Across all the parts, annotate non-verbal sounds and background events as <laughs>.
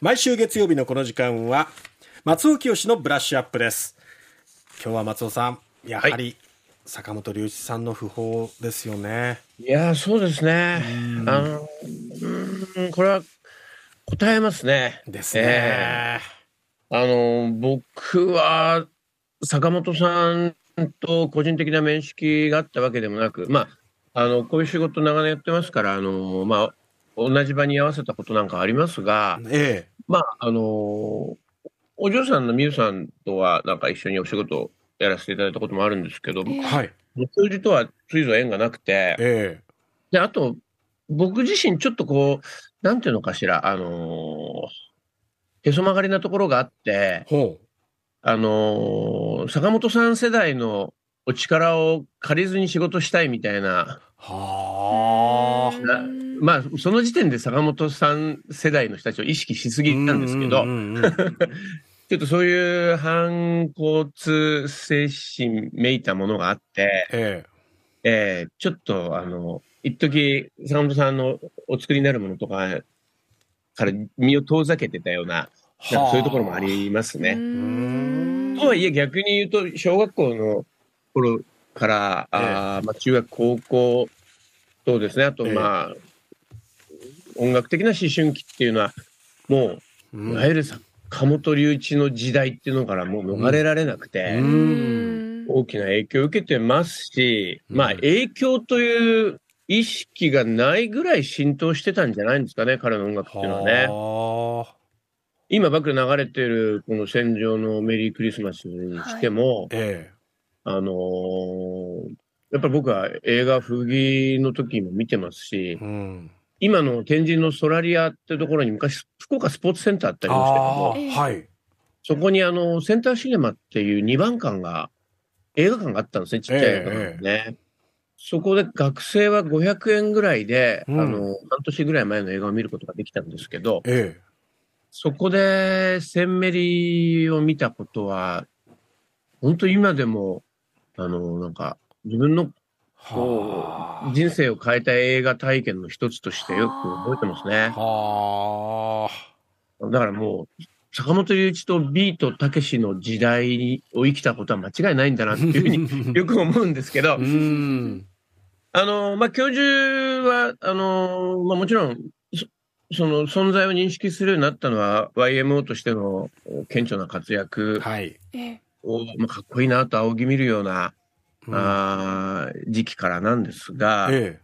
毎週月曜日のこの時間は松尾清のブラッシュアップです。今日は松尾さんやはり坂本龍一さんの訃報ですよね、いやそうですね。あのうんこれは答えますね。ですね、えー。あの僕は坂本さんと個人的な面識があったわけでもなくまああのこういう仕事長年やってますからあのまあ同じ場に合わせたことなんかありますが、えまあ、あのお嬢さんの美優さんとは、なんか一緒にお仕事をやらせていただいたこともあるんですけど、えはい。教授とはついぞ縁がなくて、えで、あと、僕自身ちょっとこう、なんていうのかしら、あのーへそ曲がりなところがあってあのー坂本さん世代のお力を借りずに仕事したいみたいな、うはあ。なまあ、その時点で坂本さん世代の人たちを意識しすぎなんですけど、<laughs> ちょっとそういう反骨精神めいたものがあって、ええ。ーちょっとあの、一時坂本さんのお作りになるものとかから身を遠ざけてたような、えなんかそういうところもありますね。ん。とはいえ逆に言うと、小学校の頃から、あーまあ、中学、高校とですね、あとええ。まあ、音楽的な思春期っていうのは、もう、うん。いわゆる坂本龍一の時代っていうのからもう逃れられなくて、うん。大きな影響を受けてますし、うん。まあ影響という意識がないぐらい浸透してたんじゃないんですかね、彼の音楽っていうのはね。はあ。今ばっかり流れてるこの戦場のメリークリスマスにしても、えあのーやっぱり僕は映画風紀の時も見てますしえ、うん今の天神のソラリアってところに昔福岡スポーツセンターってありましたけどはい。そこにあの、センターシネマっていう2番館が、映画館があったんですね、ちっちゃい映画館ね。そこで学生は500円ぐらいで、うん。あの、半年ぐらい前の映画を見ることができたんですけど、えそこでセンメリを見たことは、本当今でも、あの、なんか、自分のこはう人生を変えた映画体験の一つとしてよく覚えてますね。あ。はだからもう、坂本龍一とビートたけしの時代を生きたことは間違いないんだなっていうふうに <laughs> よく思うんですけどあの、まあ、教授は、あの、まあ、もちろん、そその存在を認識するようになったのは YMO としての顕著な活躍はい。を、まあ、かっこいいなと仰ぎ見るような、うん。あー時期からなんですが、え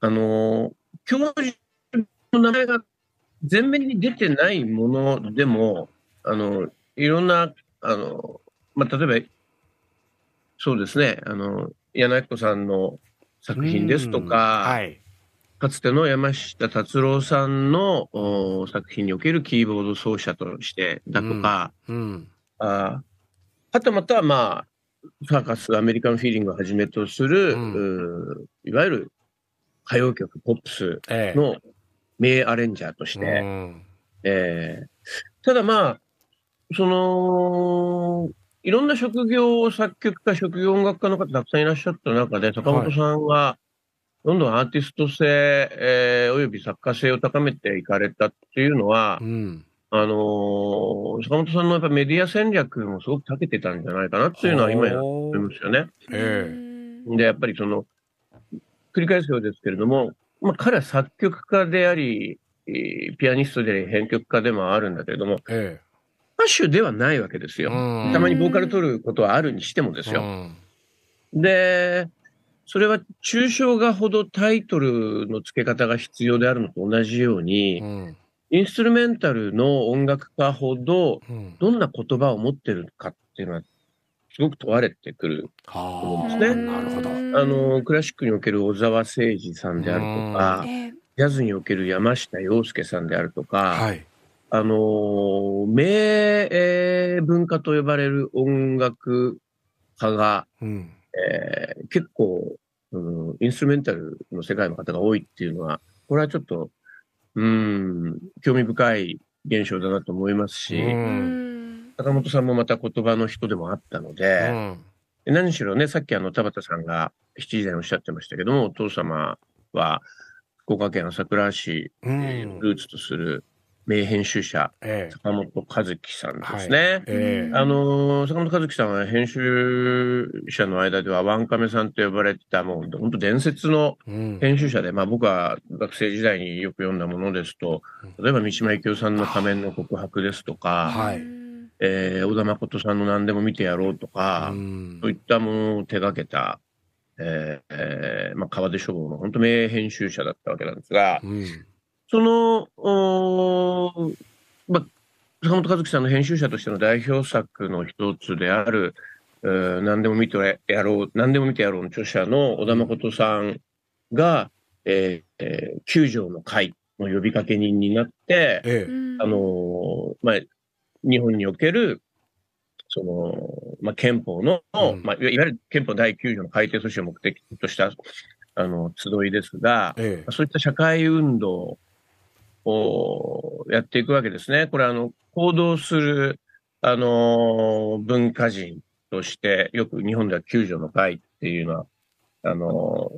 あの、教授の名前が前面に出てないものでも、あの、いろんな、あの、まあ、例えば、そうですね、あの、柳子さんのえ作品ですとうん。か、はい。かつての山下達郎さんのお作品におけるキーボード奏者としてだとか、うん。ああとまた、まあ、サーカス、アメリカンフィーリングをはじめとする、うん。いわゆる歌謡曲、ポップスええ。の名アレンジャーとして、うん。えーただまあ、その、いろんな職業作曲家、職業音楽家の方たくさんいらっしゃった中で、坂本さんは、どんどんアーティスト性、えーおよび作家性を高めていかれたっていうのはう、んあのー坂本さんのやっぱメディア戦略もすごく長けてたんじゃないかなっていうのは今や思いますよね。えで、やっぱりその、繰り返すようですけれども、まあ彼は作曲家であり、えーピアニストであり、編曲家でもあるんだけれども、え歌手ではないわけですよ。うんたまにボーカル取ることはあるにしてもですえよ。で、それは抽象画ほどタイトルの付け方が必要であるのと同じように、うんインストゥルメンタルの音楽家ほど、うん。どんな言葉を持ってるかっていうのは、すごく問われてくる。はあそうですね。なるほど。あの、クラシックにおける小沢誠二さんであるとか、ジャズにおける山下洋輔さんであるとか、はい。あのー名、えー文化と呼ばれる音楽家が、うん。えー結構、うん、インストゥルメンタルの世界の方が多いっていうのは、これはちょっと、うん、興味深い現象だなと思いますし、うん。坂本さんもまた言葉の人でもあったのうで、ん何しろね、さっきあの田畑さんが7時台におっしゃってましたけども、お父様は福岡県朝倉市うん。ルーツとする、名編集者、ええ。坂本和樹さんですね。ええ。あのー坂本和樹さんは編集者の間ではワンカメさんと呼ばれてた、もう本当伝説のうん。編集者で、まあ僕は学生時代によく読んだものですと、例えば三島由紀夫さんの仮面の告白ですとか、はい。えー小田誠さんの何でも見てやろうとか、うん。そういったものを手掛けた、えーえーまあ川出書房の本当名編集者だったわけなんですが、うんその、おーまあ、坂本和樹さんの編集者としての代表作の一つである、えー何でも見てやろう、何でも見てやろうの著者の小田誠さんが、えーえー九条の会の呼びかけ人になって、ええ。あのーまあ、日本における、その、まあ、憲法の、うん。まあ、いわいわゆる憲法第9条の改定措置を目的とした、あの、集いですが、ええ。そういった社会運動をやっていくわけですね。これ、あの、行動する、あの、文化人として、よく日本では救助の会っていうのは、あの、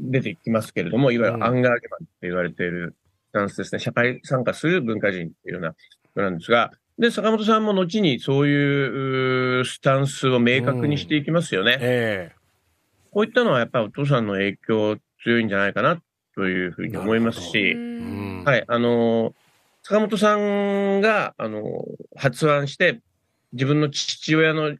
出てきますけれども、いわゆるアンガーゲマンって言われているスタンスですね。社会参加する文化人っていうようなのなんですが、で、坂本さんも後にそういううースタンスを明確にしていきますよね。えこういったのはやっぱりお父さんの影響強いんじゃないかなというふうに思いますし、はい、あの、坂本さんが、あの、発案して、自分の父親の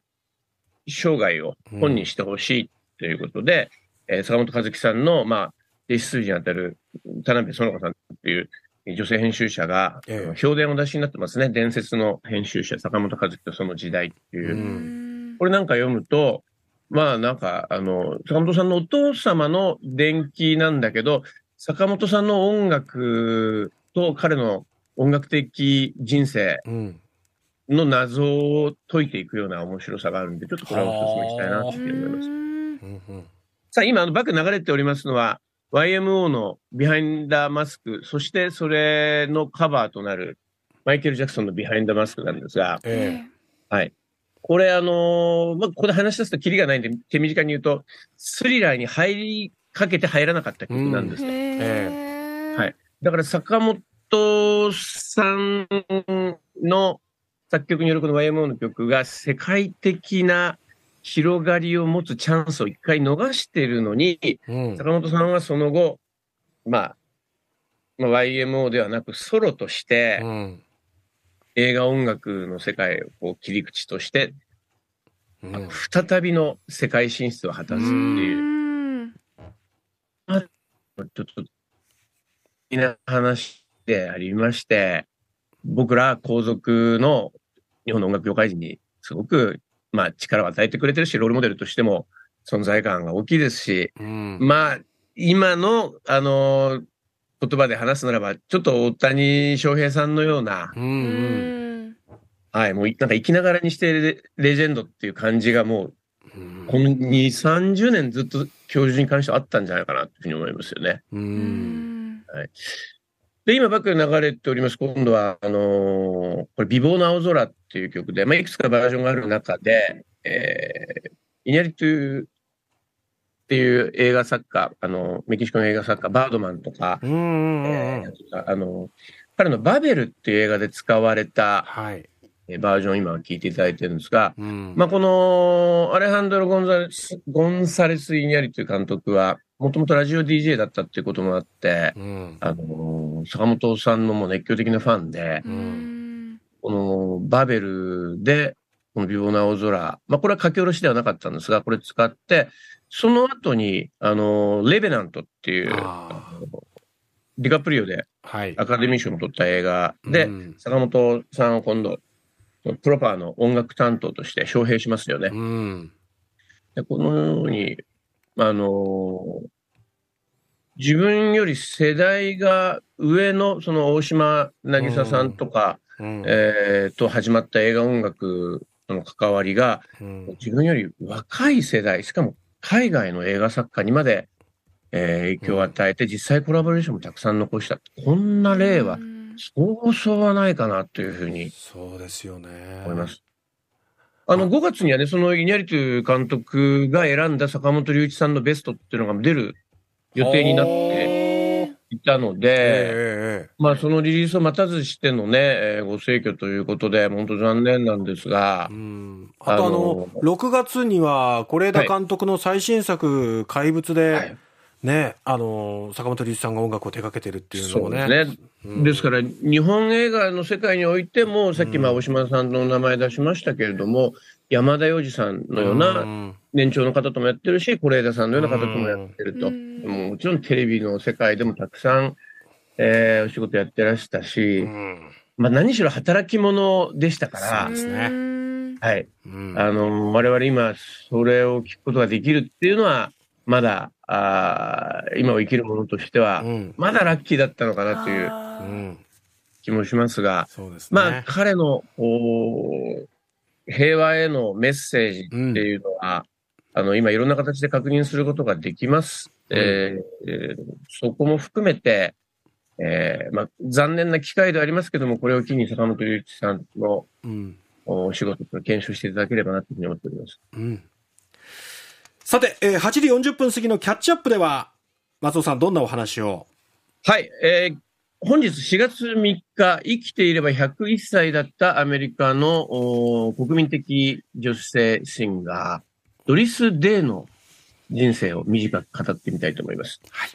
生涯を本にしてほしいということで、えー坂本和樹さんの、まあ、弟子筋にあたる田辺園子さんっていう女性編集者が、ええ評伝を出しになってますね。伝説の編集者、坂本和樹とその時代っていう。うんこれなんか読むと、まあなんか、あの、坂本さんのお父様の伝記なんだけど、坂本さんの音楽と彼の音楽的人生うんの謎を解いていくような面白さがあるんで、ちょっとこれはお勧めしたいなって思います。うんうんさあ、今、あのバック流れておりますのは、YMO のビハインダーマスク、そしてそれのカバーとなるマイケル・ジャクソンのビハインダーマスクなんですが、えはい。これ、あのーまあ、ここで話し出すとキリがないんで、手短に言うと、スリラーに入りかけて入らなかった曲なんです。はいだから、坂本さんの作曲によるこの YMO の曲が世界的な広がりを持つチャンスを一回逃しているのに、えうん。坂本さんはその後、まあ、まあ、YMO ではなくソロとして、うん。映画音楽の世界をこう切り口として、うん。再びの世界進出を果たすっていう、ちょっと、いな話でありまして、僕ら皇族の日本の音楽業界人にすごく、まあ、力を与えてくれてるし、ロールモデルとしても存在感が大きいですし、うん。まあ、今の、あの言葉で話すならば、ちょっと大谷翔平さんのような、はい、もういなんか生きながらにしてレレジェンドっていう感じがもう、うん。この2、30年ずっと教授に関してはあったんじゃないかなというふうに思いますよね。うん。で、今バックで流れております、今度は、あのーこれ、美貌の青空っていう曲で、まあ、いくつかバージョンがある中で、えー、イニャリトゥっていう映画作家、あの、メキシコの映画作家、バードマンとか、うんうんうんえーあの、彼のバベルっていう映画で使われたはい。えーバージョンを今聞いていただいてるんですが、うん。まあ、このアレハンドロ・ゴンザレス、ゴンサレス・イニャリという監督は、もともとラジオ DJ だったっていうこともあって、うん。あのー坂本さんのもう熱狂的なファンで、うん。このバベルで、この美貌な青空、まあ、これは書き下ろしではなかったんですが、これ使って、その後に、あのーレベナントっていう、ディカプリオではい。アカデミー賞も取った映画で、うん。坂本さんを今度、プロパーの音楽担当として招聘しますよね。うん。でこのように、あの自分より世代が上の、その大島渚さんとか、うん。えーと始まった映画音楽との関わりが、うん。自分より若い世代、しかも海外の映画作家にまで、えー影響を与えて、実際コラボレーションもたくさん残した。こんな例は、そうそうはないかなというふうにそうですよね。思います。あの、5月にはね、そのイニャリトゥ監督が選んだ坂本龍一さんのベストっていうのが出る予定になって、ていたので、えー、まあそのリリースを待たずしてのね、えー、ご逝去ということで、本当残念なんですが。うん。あとあの、あの6月には是枝監督の最新作、怪物で、はいね、あの坂本龍一さんが音楽を手掛けてるっていうのもね。ですね、うん、ですから、日本映画の世界においても、さっき大島さんの名前出しましたけれども、うん、山田洋次さんのような年長の方ともやってるし、是枝さんのような方ともやってると。うん、ももちろんテレビの世界でもたくさん、えー、お仕事やってらしたし、まあ何しろ働き者でしたから。そうですね。はい。あの、我々今、それを聞くことができるっていうのは、まだ、あ今を生きる者としては、まだラッキーだったのかなという気もしますが、すね、まあ、彼の平和へのメッセージっていうのは、うん、あの、今いろんな形で確認することができます。うん、えー、そこも含めて、えー、まあ、残念な機会ではありますけども、これを機に坂本龍一さんの、うん、お仕事を検証していただければなというふうに思っております。うんさて、えー、8時40分過ぎのキャッチアップでは、松尾さん、どんなお話を？はい、えー、本日4月3日、生きていれば101歳だったアメリカの国民的女性シンガー、ドリス・デイの人生を短く語ってみたいと思います。はい